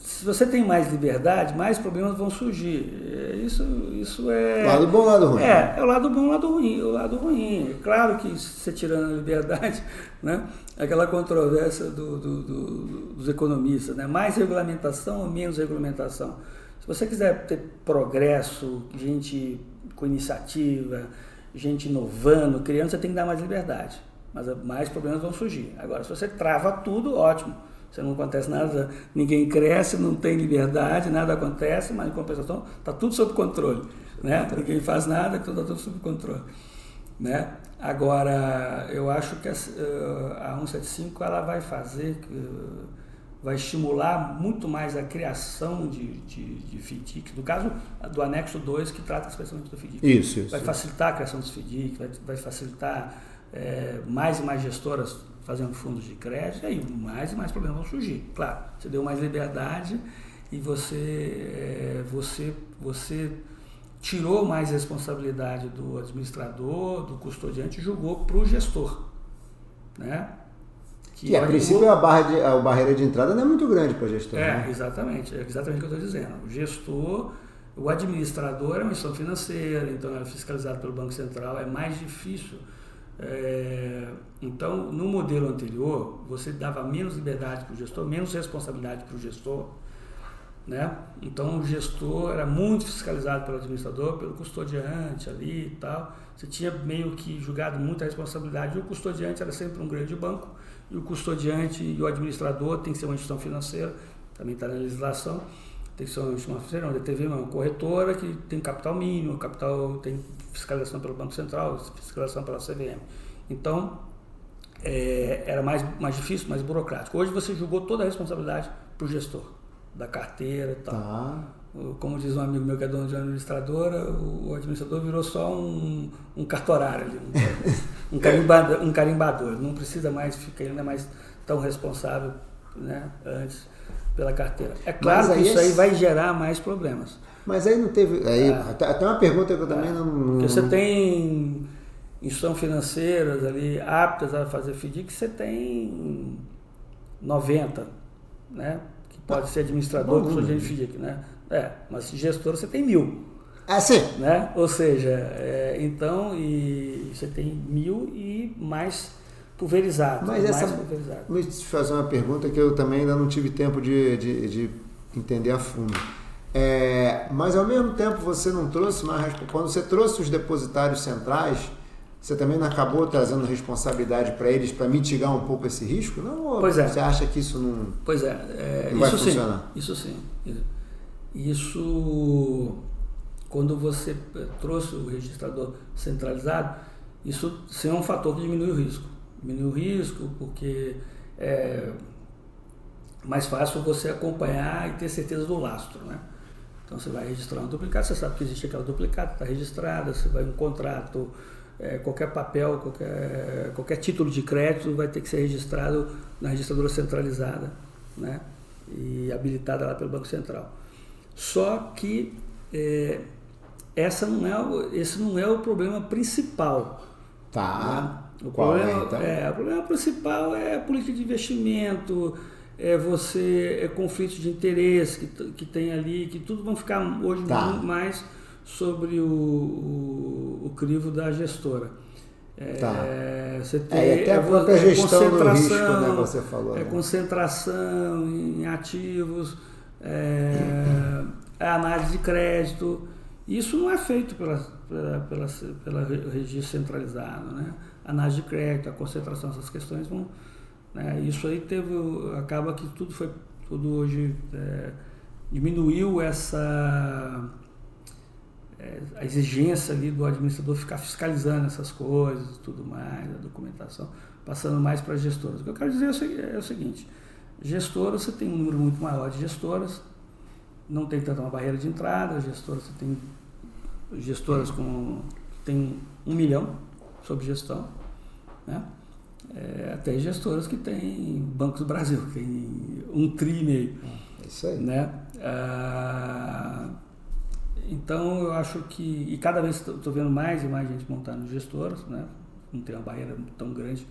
Se- você tem mais liberdade, mais problemas vão surgir. É, Isso, isso é. Lado bom, lado ruim. É, é o lado bom, o lado ruim. O lado ruim. É claro que você tirando a liberdade, né? Aquela controvérsia do- do- do- dos economistas, né? Mais regulamentação ou menos regulamentação? Se você quiser ter progresso, gente com iniciativa, gente inovando, criando, você tem que dar mais liberdade. Mas mais problemas vão surgir. Agora, se você trava tudo, ótimo. Você não acontece nada, ninguém cresce, não tem liberdade, nada acontece, mas em compensação está tudo sob controle. Né? Ninguém faz nada, está tudo sob controle. Né? Agora, eu acho que a, eh, a 175 ela vai fazer, eh, vai estimular muito mais a criação de, de, de FDIC, no caso do anexo 2, que trata especialmente do FDIC. Isso, isso. Vai facilitar a criação dos FDIC, vai, vai facilitar eh, mais e mais gestoras fazendo fundos de crédito, e aí mais e mais problemas vão surgir. Claro, você deu mais liberdade e você, é, você, você tirou mais responsabilidade do administrador, do custodiante e jogou para o gestor. Né? Que, que a princípio a, barra de, a barreira de entrada não é muito grande para o gestor. É, né? exatamente. É exatamente o que eu estou dizendo. O gestor, o administrador é uma instituição financeira, então é fiscalizado pelo Banco Central, é mais difícil. É, então, no modelo anterior, você dava menos liberdade para o gestor, menos responsabilidade para o gestor. Né? Então, o gestor era muito fiscalizado pelo administrador, pelo custodiante ali e tal. Você tinha meio que julgado muita responsabilidade. E o custodiante era sempre um grande banco, e o custodiante e o administrador tem que ser uma instituição financeira, também está na legislação, tem que ser uma onde teve uma corretora que tem capital mínimo, capital tem fiscalização pelo Banco Central, fiscalização pela CVM. Então, é, era mais, mais difícil, mais burocrático. Hoje você jogou toda a responsabilidade para o gestor, da carteira e tal. Tá. Como diz um amigo meu que é dono de uma administradora, o administrador virou só um, um cartorário ali, um, um, carimbador, um carimbador. Não precisa mais ficar, ainda mais tão responsável né, antes pela carteira. É claro que isso aí vai gerar mais problemas. Mas aí não teve. Aí, é. Até uma pergunta que eu também é. não, não. Porque você tem instituições financeiras ali aptas a fazer FDIC, você tem 90, né? Que pode ser administrador, que de FDIC, né? É, mas gestor você tem mil. É sim. Né? Ou seja, é, então, e você tem mil e mais pulverizado. Mas essa, pulverizado. Deixa eu fazer uma pergunta que eu também ainda não tive tempo de, de, de entender a fundo. É, mas ao mesmo tempo você não trouxe mais. Quando você trouxe os depositários centrais, você também não acabou trazendo responsabilidade para eles para mitigar um pouco esse risco? Não? Pois é. Você acha que isso não, pois é, é não vai isso funcionar? Sim, isso sim. Isso, quando você trouxe o registrador centralizado, isso sim é um fator que diminui o risco. Diminui o risco porque é mais fácil você acompanhar e ter certeza do lastro, né? Então você vai registrar um duplicado, você sabe que existe aquela duplicata, está registrada, você vai um contrato, é, qualquer papel, qualquer, qualquer título de crédito vai ter que ser registrado na registradora centralizada, né? E habilitada lá pelo Banco Central. Só que é, essa não é, esse não é o problema principal. Tá. Né? O, Qual problema, é, então? é, o problema principal é a política de investimento, é você é conflitos de interesse que, que tem ali, que tudo vão ficar hoje tá. muito mais sobre o, o, o, crivo da gestora. É, tá. Você tem é, até a própria é, gestão do risco, né, você falou. É né? concentração em ativos, é, é análise de crédito. Isso não é feito pela, pela, pela, pela registro centralizado. Né? Análise de crédito, a concentração, essas questões vão né? Isso aí teve, acaba que tudo foi, tudo hoje é, diminuiu essa é, a exigência ali do administrador ficar fiscalizando essas coisas, tudo mais, a documentação, passando mais para as gestoras. O que eu quero dizer é o seguinte: gestoras, você tem um número muito maior de gestoras, não tem tanta uma barreira de entrada, gestoras, você tem gestoras com tem um milhão sob gestão, né? é, até gestoras que têm Bancos do Brasil, que tem um tri e meio. É isso aí. Né? Ah, então eu acho que, e cada vez estou vendo mais e mais gente montando gestoras, né? não tem uma barreira tão grande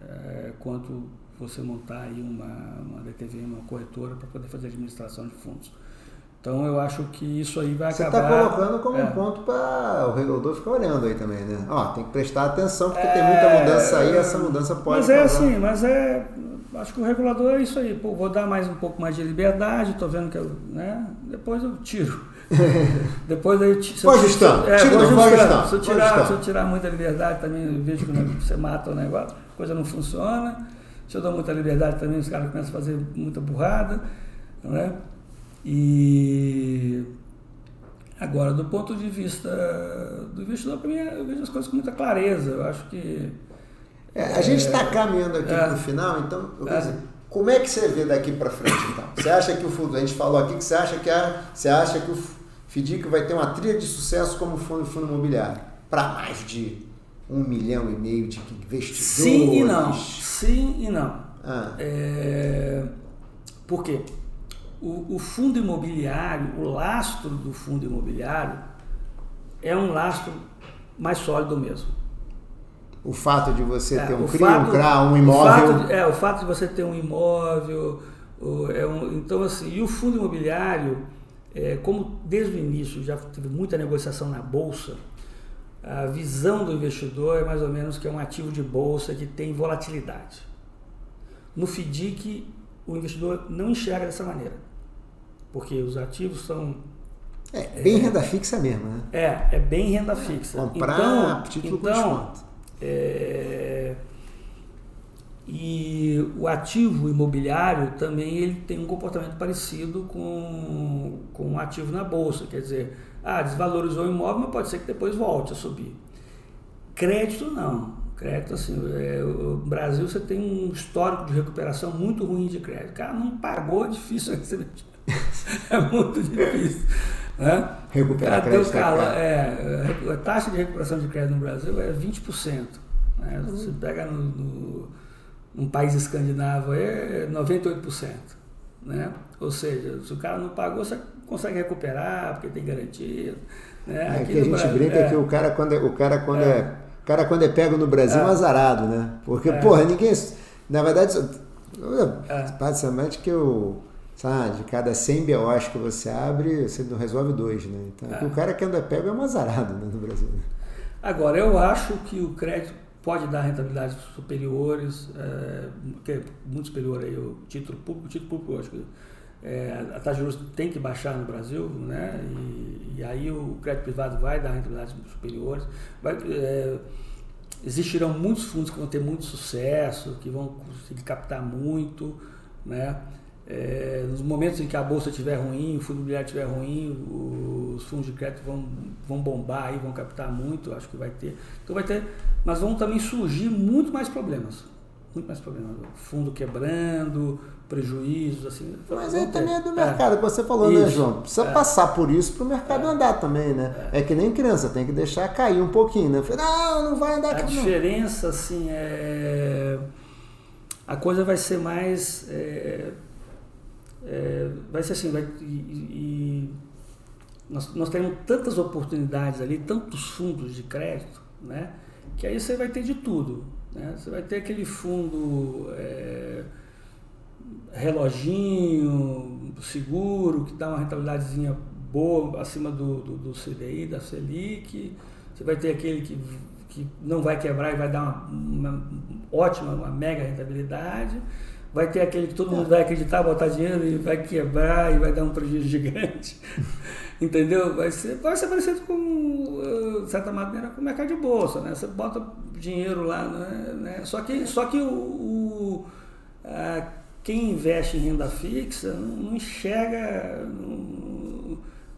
é, quanto você montar aí uma, uma DTV, uma corretora para poder fazer administração de fundos. Então eu acho que isso aí vai Você acabar. Você está colocando como é. um ponto para o regulador ficar olhando aí também, né? Ó, tem que prestar atenção porque é... tem muita mudança aí, essa mudança pode. Mas é assim, mas é. Acho que o regulador é isso aí. Pô, vou dar mais um pouco mais de liberdade, estou vendo que eu. Né? Depois eu tiro. Depois aí. Se pode ajustar. É, Tira, vou ajustar. Se eu, tirar, se eu tirar muita liberdade também, eu vejo que você mata o negócio, a coisa não funciona. Se eu dou muita liberdade também, os caras começam a fazer muita burrada. Né? E agora, do ponto de vista do investidor, para mim, eu vejo as coisas com muita clareza. Eu acho que. É, a gente está caminhando aqui é, para o final, então, é, dizer, como é que você vê daqui para frente, então? Você acha que o fundo, a gente falou aqui que você acha que, a, você acha que o FDIC vai ter uma trilha de sucesso como fundo, fundo imobiliário? Para mais de um milhão e meio de investidores? Sim e não. Sim e não. Ah. É, por quê? O, o fundo imobiliário, o lastro do fundo imobiliário é um lastro mais sólido mesmo. O fato de você é, ter um CRI, um CRA, um imóvel. O de, é, o fato de você ter um imóvel. É um, então, assim, e o fundo imobiliário, é, como desde o início já teve muita negociação na Bolsa, a visão do investidor é mais ou menos que é um ativo de bolsa que tem volatilidade. No FDIC, o investidor não enxerga dessa maneira, porque os ativos são é bem é, renda fixa mesmo, né? É, é bem renda fixa. Comprar então, título então, é, e o ativo imobiliário também ele tem um comportamento parecido com, com um ativo na bolsa, quer dizer, ah, desvalorizou o imóvel, mas pode ser que depois volte a subir. Crédito não. Crédito, assim, é, no Brasil você tem um histórico de recuperação muito ruim de crédito. O cara não pagou, é difícil receber. é muito difícil. Né? Recuperar crédito. É cara, é, a taxa de recuperação de crédito no Brasil é 20%. Né? Uhum. Você pega no, no, num país escandinavo é 98%. Né? Ou seja, se o cara não pagou, você consegue recuperar, porque tem garantia. Né? É que a gente Brasil, brinca é, que o cara quando é, o cara quando é, é cara quando é pego no Brasil é, um azarado, né? Porque, é. porra, ninguém. Na verdade, é. basicamente que eu sabe, de cada 100 BOs que você abre, você não resolve dois, né? Então, é. o cara que anda pego é um azarado né, no Brasil. Agora, eu acho que o crédito pode dar rentabilidades superiores, é, que é muito superior aí o título público. O título público, eu acho que é, a taxa de juros tem que baixar no Brasil, né? E, e aí o crédito privado vai dar rentabilidades superiores. Vai, é, existirão muitos fundos que vão ter muito sucesso, que vão conseguir captar muito, né? É, nos momentos em que a bolsa estiver ruim, o fundo imobiliário estiver ruim, os fundos de crédito vão, vão bombar e vão captar muito, acho que vai ter. Então vai ter, mas vão também surgir muito mais problemas. Muito mais problemas. Fundo quebrando, prejuízos, assim. Mas aí também é do mercado, é. que você falou, né, isso. né, João? Precisa é. passar por isso para o mercado é. andar também, né? É. é. que nem criança, tem que deixar cair um pouquinho, né? Não, não vai andar A diferença, assim, é. A coisa vai ser mais é, vai ser assim, vai, e, e nós, nós temos tantas oportunidades ali, tantos fundos de crédito, né? Que aí você vai ter de tudo. Né? Você vai ter aquele fundo é, reloginho, seguro, que dá uma rentabilidadezinha boa acima do, do, do CDI, da Selic. Você vai ter aquele que, que não vai quebrar e vai dar uma, uma ótima, uma mega rentabilidade vai ter aquele que todo mundo vai acreditar, botar dinheiro e vai quebrar e vai dar um prejuízo gigante. Entendeu? Vai ser, vai ser parecido com, eh, de certa maneira, com o mercado de bolsa, né? Você bota dinheiro lá, né? né? Só que, só que o, o a, quem investe em renda fixa não, não enxerga, não,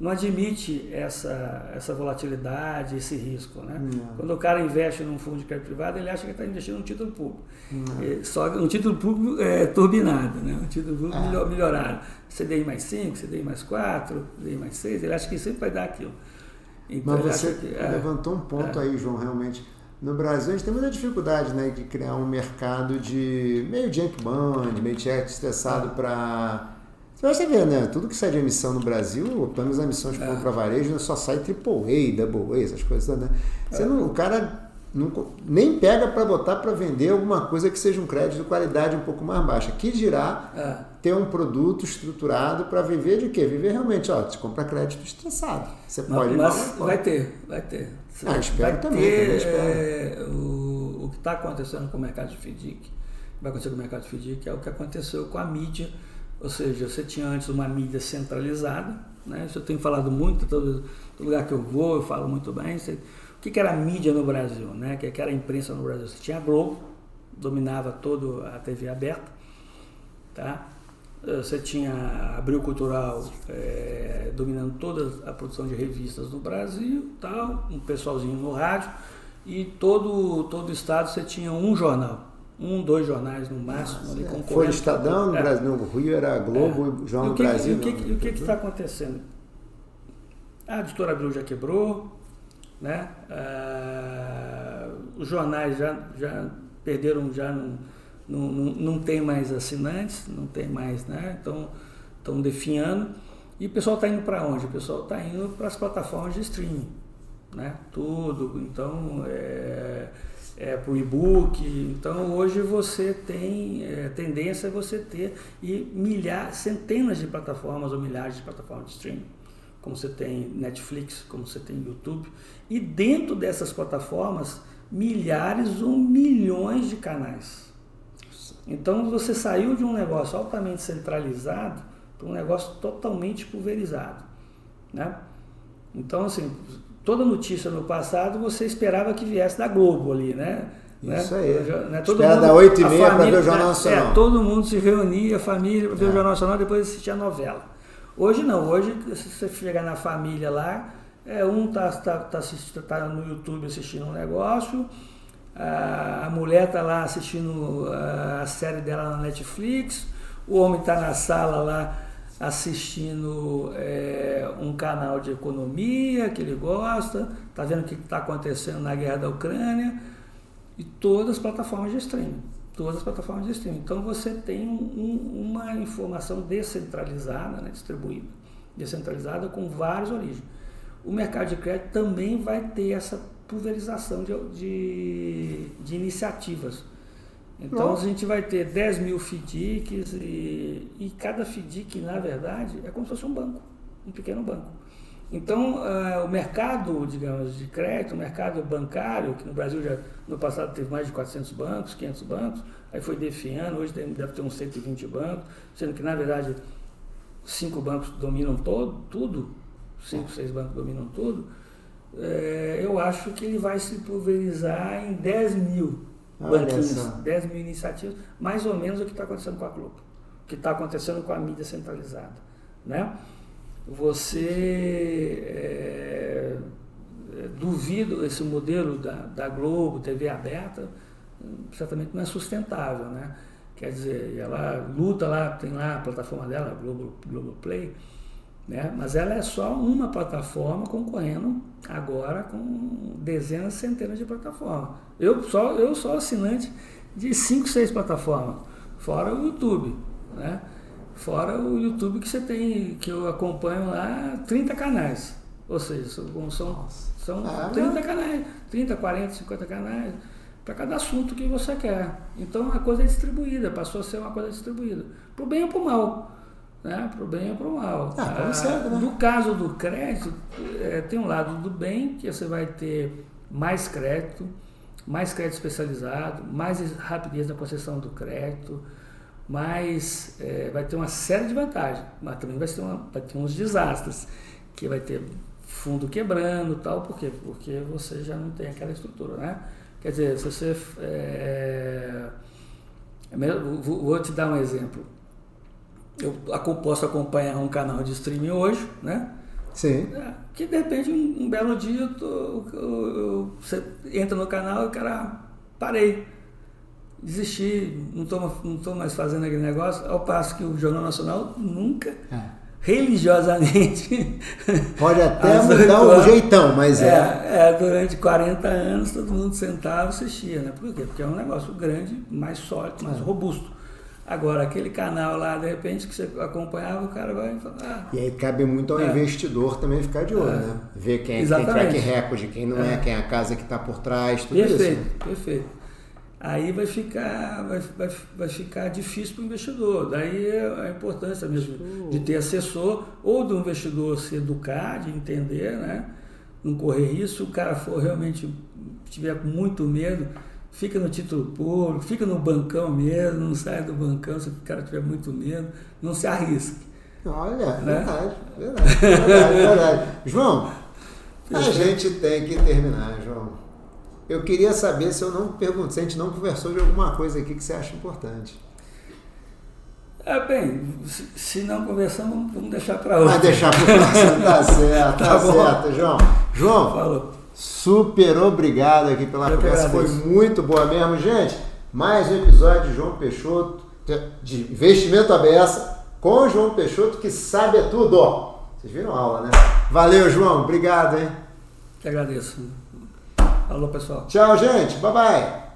não admite essa, essa volatilidade, esse risco. Né? Quando o cara investe num fundo de crédito privado, ele acha que está investindo num título público. É, só um título público é, turbinado, né? um título público ah. melhor, melhorado. CDI mais 5, CDI mais 4, CDI mais 6, ele acha que sempre vai dar aquilo. Então, Mas você que, é, levantou um ponto é. aí, João, realmente. No Brasil, a gente tem muita dificuldade né, de criar um mercado de meio junk bond, meio cheque estressado é. para você vai ver, né? Tudo que sai de emissão no Brasil, pelo menos a emissão de é. compra varejo, só sai AAA, Double A, essas coisas, né? Você é. não, o cara não, nem pega para botar para vender alguma coisa que seja um crédito de qualidade um pouco mais baixa. Que dirá é. ter um produto estruturado para viver de quê? Viver realmente, ó, você compra crédito estressado. Você pode Mas vai ter, vai ter. Ah, espero vai também, ter, também espero. É, o, o que está acontecendo com o mercado de FDIC, vai acontecer com o mercado de FDIC, é o que aconteceu com a mídia ou seja, você tinha antes uma mídia centralizada, né? isso eu tenho falado muito, todo, todo lugar que eu vou eu falo muito bem. Você, o que, que era a mídia no Brasil? Né? O que, que era a imprensa no Brasil? Você tinha a Globo, dominava toda a TV aberta, tá? você tinha Abril Cultural é, dominando toda a produção de revistas no Brasil, tal, um pessoalzinho no rádio, e todo, todo o estado você tinha um jornal um, dois jornais no máximo Nossa, ali concorrendo. Foi Estadão no é. Brasil, no Rio era Globo, é. João no Brasil. E o que está acontecendo? A editora Abril já quebrou, né? Ah, os jornais já, já perderam, já não, não, não, não tem mais assinantes, não tem mais, né? Então estão definhando. E o pessoal está indo para onde? O pessoal está indo para as plataformas de streaming, né? Tudo. Então, é, é para o e-book. Então, hoje você tem é, tendência a você ter e milhares, centenas de plataformas ou milhares de plataformas de streaming. Como você tem Netflix, como você tem YouTube. E dentro dessas plataformas, milhares ou milhões de canais. Então, você saiu de um negócio altamente centralizado para um negócio totalmente pulverizado. Né? Então, assim, toda notícia no passado você esperava que viesse da Globo ali, né? Isso né? aí. Né? Todo Espera mundo, da 8 e meia para ver o Jornal né? Nacional. É, todo mundo se reunia, a família, para ver é. o Jornal Nacional depois assistia a novela. Hoje não, hoje se você chegar na família lá, é, um tá, tá, tá, tá, no YouTube assistindo um negócio, a, a mulher está lá assistindo a, a série dela na Netflix, o homem está na sala lá assistindo é, um canal de economia que ele gosta, está vendo o que está acontecendo na guerra da Ucrânia e todas as plataformas de streaming. Todas as plataformas de streaming. Então você tem um, uma informação descentralizada, né, distribuída, descentralizada com várias origens. O mercado de crédito também vai ter essa pulverização de, de, de iniciativas. Então a gente vai ter 10 mil FDICs e, e cada FDIC, na verdade, é como se fosse um banco, um pequeno banco. Então, uh, o mercado, digamos, de crédito, o mercado bancário, que no Brasil já no passado teve mais de 400 bancos, 500 bancos, aí foi definhando, hoje deve ter uns 120 bancos, sendo que, na verdade, cinco bancos dominam todo, tudo, cinco, seis bancos dominam tudo, é, eu acho que ele vai se pulverizar em 10 mil banquinhos, 10 mil iniciativas, mais ou menos o que está acontecendo com a Globo, o que está acontecendo com a mídia centralizada. Né? Você é, duvido esse modelo da, da Globo, TV aberta, certamente não é sustentável, né? Quer dizer, ela luta lá, tem lá a plataforma dela, Globo, Globo Play, né? Mas ela é só uma plataforma concorrendo agora com dezenas, centenas de plataformas. Eu só eu sou assinante de 5, 6 plataformas, fora o YouTube. Né? Fora o YouTube que você tem, que eu acompanho lá, 30 canais. Ou seja, são, são, são ah, 30 canais, 30, 40, 50 canais, para cada assunto que você quer. Então a coisa é distribuída, passou a ser uma coisa distribuída. Para o bem ou para o mal né, para o bem ou para o mal. Ah, como sempre, né? No caso do crédito, é, tem um lado do bem, que você vai ter mais crédito, mais crédito especializado, mais rapidez na concessão do crédito, mais é, vai ter uma série de vantagens, mas também vai ter, uma, vai ter uns desastres, que vai ter fundo quebrando tal, por quê? Porque você já não tem aquela estrutura, né? Quer dizer, se você... É vou te dar um exemplo eu posso acompanhar um canal de streaming hoje, né? Sim. É, que de repente um, um belo dia eu tô, eu, eu, você entra no canal e o cara parei. Desisti, não estou não tô mais fazendo aquele negócio, ao passo que o Jornal Nacional nunca, é. religiosamente. Pode até mudar o jeitão, mas é. é. É, durante 40 anos todo mundo sentava e assistia, né? Por quê? Porque é um negócio grande, mais sólido, mais é. robusto. Agora, aquele canal lá, de repente, que você acompanhava, o cara vai falar. Ah, e aí cabe muito ao é. investidor também ficar de olho, é. né? Ver quem, quem track recorde, quem não é. é, quem é a casa que está por trás, tudo perfeito, isso. Perfeito, perfeito. Aí vai ficar, vai, vai, vai ficar difícil para o investidor. Daí é a importância mesmo de ter assessor, ou do investidor se educar, de entender, né? Não correr risco. Se o cara for realmente tiver muito medo, fica no título público, fica no bancão mesmo, não sai do bancão se o cara tiver muito medo, não se arrisque. Olha, né? verdade, verdade, verdade, verdade. João, a gente tem que terminar, João. Eu queria saber se eu não perguntei, se a gente não conversou de alguma coisa aqui que você acha importante. É, bem, se, não conversamos, vamos deixar para outra. Vai deixar para próximo, tá certo, tá, tá certo, João. João, Falou. Super obrigado aqui pela Eu conversa, foi muito boa mesmo, gente. Mais um episódio de João Peixoto, de investimento aberto, com João Peixoto, que sabe é tudo. Ó. Vocês viram a aula, né? Valeu, João. Obrigado, hein? Que agradeço. Alô, pessoal. Tchau, gente. Bye, bye.